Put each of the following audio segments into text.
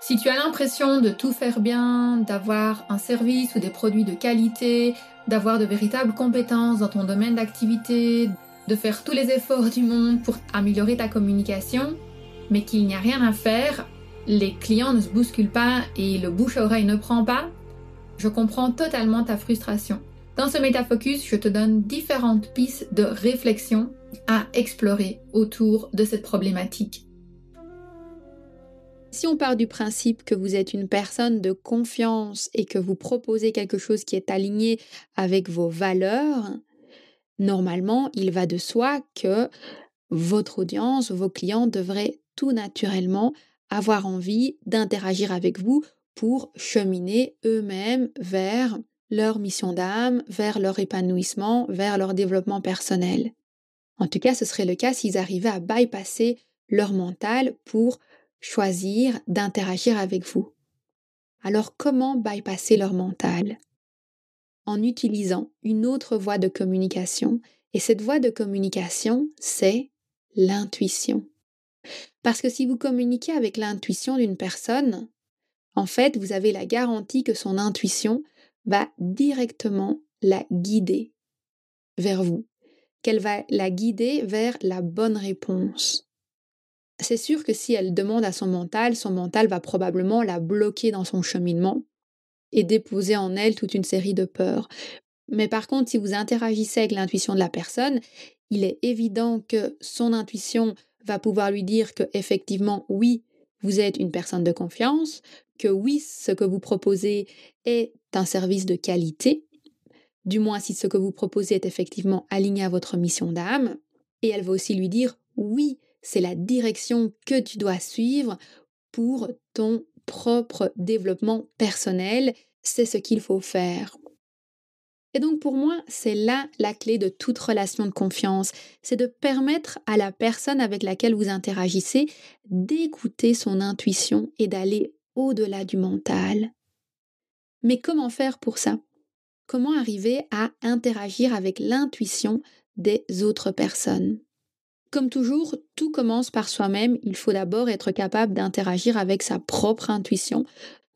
Si tu as l'impression de tout faire bien, d'avoir un service ou des produits de qualité, d'avoir de véritables compétences dans ton domaine d'activité, de faire tous les efforts du monde pour améliorer ta communication, mais qu'il n'y a rien à faire, les clients ne se bousculent pas et le bouche à oreille ne prend pas, je comprends totalement ta frustration. Dans ce métafocus, je te donne différentes pistes de réflexion à explorer autour de cette problématique. Si on part du principe que vous êtes une personne de confiance et que vous proposez quelque chose qui est aligné avec vos valeurs, normalement, il va de soi que votre audience, vos clients devraient tout naturellement avoir envie d'interagir avec vous pour cheminer eux-mêmes vers leur mission d'âme, vers leur épanouissement, vers leur développement personnel. En tout cas, ce serait le cas s'ils arrivaient à bypasser leur mental pour choisir d'interagir avec vous. Alors comment bypasser leur mental? En utilisant une autre voie de communication. Et cette voie de communication, c'est l'intuition. Parce que si vous communiquez avec l'intuition d'une personne, en fait, vous avez la garantie que son intuition va directement la guider vers vous, qu'elle va la guider vers la bonne réponse. C'est sûr que si elle demande à son mental, son mental va probablement la bloquer dans son cheminement et déposer en elle toute une série de peurs. Mais par contre, si vous interagissez avec l'intuition de la personne, il est évident que son intuition va pouvoir lui dire que effectivement oui, vous êtes une personne de confiance, que oui, ce que vous proposez est un service de qualité, du moins si ce que vous proposez est effectivement aligné à votre mission d'âme, et elle va aussi lui dire oui, c'est la direction que tu dois suivre pour ton propre développement personnel, c'est ce qu'il faut faire. Et donc pour moi, c'est là la clé de toute relation de confiance, c'est de permettre à la personne avec laquelle vous interagissez d'écouter son intuition et d'aller au-delà du mental. Mais comment faire pour ça? Comment arriver à interagir avec l'intuition des autres personnes? Comme toujours, tout commence par soi-même. Il faut d'abord être capable d'interagir avec sa propre intuition,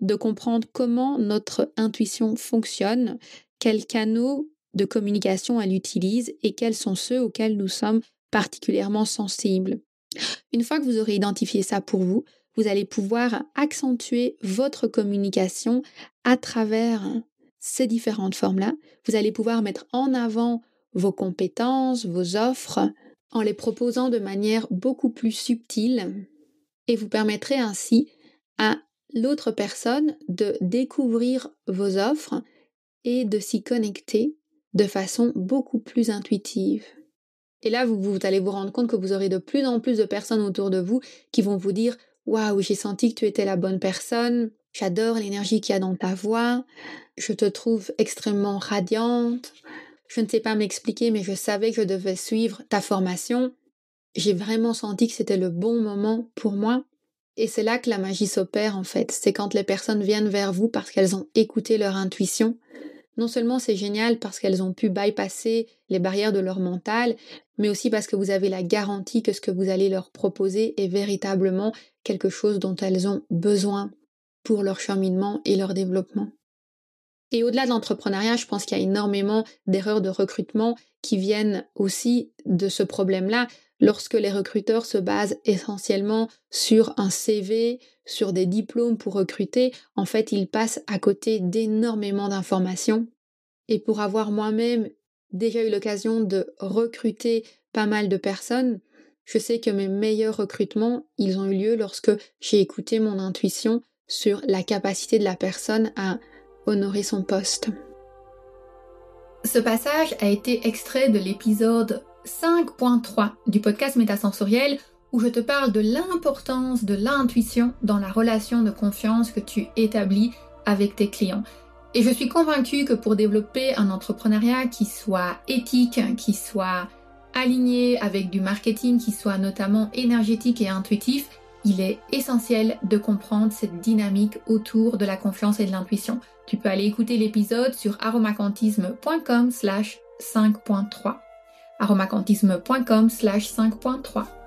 de comprendre comment notre intuition fonctionne, quels canaux de communication elle utilise et quels sont ceux auxquels nous sommes particulièrement sensibles. Une fois que vous aurez identifié ça pour vous, vous allez pouvoir accentuer votre communication à travers ces différentes formes-là. Vous allez pouvoir mettre en avant vos compétences, vos offres, en les proposant de manière beaucoup plus subtile et vous permettrez ainsi à l'autre personne de découvrir vos offres et de s'y connecter de façon beaucoup plus intuitive. Et là, vous, allez vous rendre compte que vous aurez de plus en plus de personnes autour de vous qui vont vous dire Waouh, j'ai senti que tu étais la bonne personne, j'adore l'énergie qu'il y a dans ta voix, je te trouve extrêmement radiante, je ne sais pas m'expliquer, mais je savais que je devais suivre ta formation. J'ai vraiment senti que c'était le bon moment pour moi. Et c'est là que la magie s'opère en fait. C'est quand les personnes viennent vers vous parce qu'elles ont écouté leur intuition. Non seulement c'est génial parce qu'elles ont pu bypasser les barrières de leur mental, mais aussi parce que vous avez la garantie que ce que vous allez leur proposer est véritablement quelque chose dont elles ont besoin pour leur cheminement et leur développement. Et au-delà de l'entrepreneuriat, je pense qu'il y a énormément d'erreurs de recrutement qui viennent aussi de ce problème-là lorsque les recruteurs se basent essentiellement sur un CV, sur des diplômes pour recruter, en fait, ils passent à côté d'énormément d'informations. Et pour avoir moi-même déjà eu l'occasion de recruter pas mal de personnes, je sais que mes meilleurs recrutements, ils ont eu lieu lorsque j'ai écouté mon intuition sur la capacité de la personne à honorer son poste. Ce passage a été extrait de l'épisode 5.3 du podcast Métasensoriel où je te parle de l'importance de l'intuition dans la relation de confiance que tu établis avec tes clients. Et je suis convaincue que pour développer un entrepreneuriat qui soit éthique, qui soit aligné avec du marketing, qui soit notamment énergétique et intuitif, il est essentiel de comprendre cette dynamique autour de la confiance et de l'intuition. Tu peux aller écouter l'épisode sur aromacantisme.com slash 5.3 aromacantisme.com slash 5.3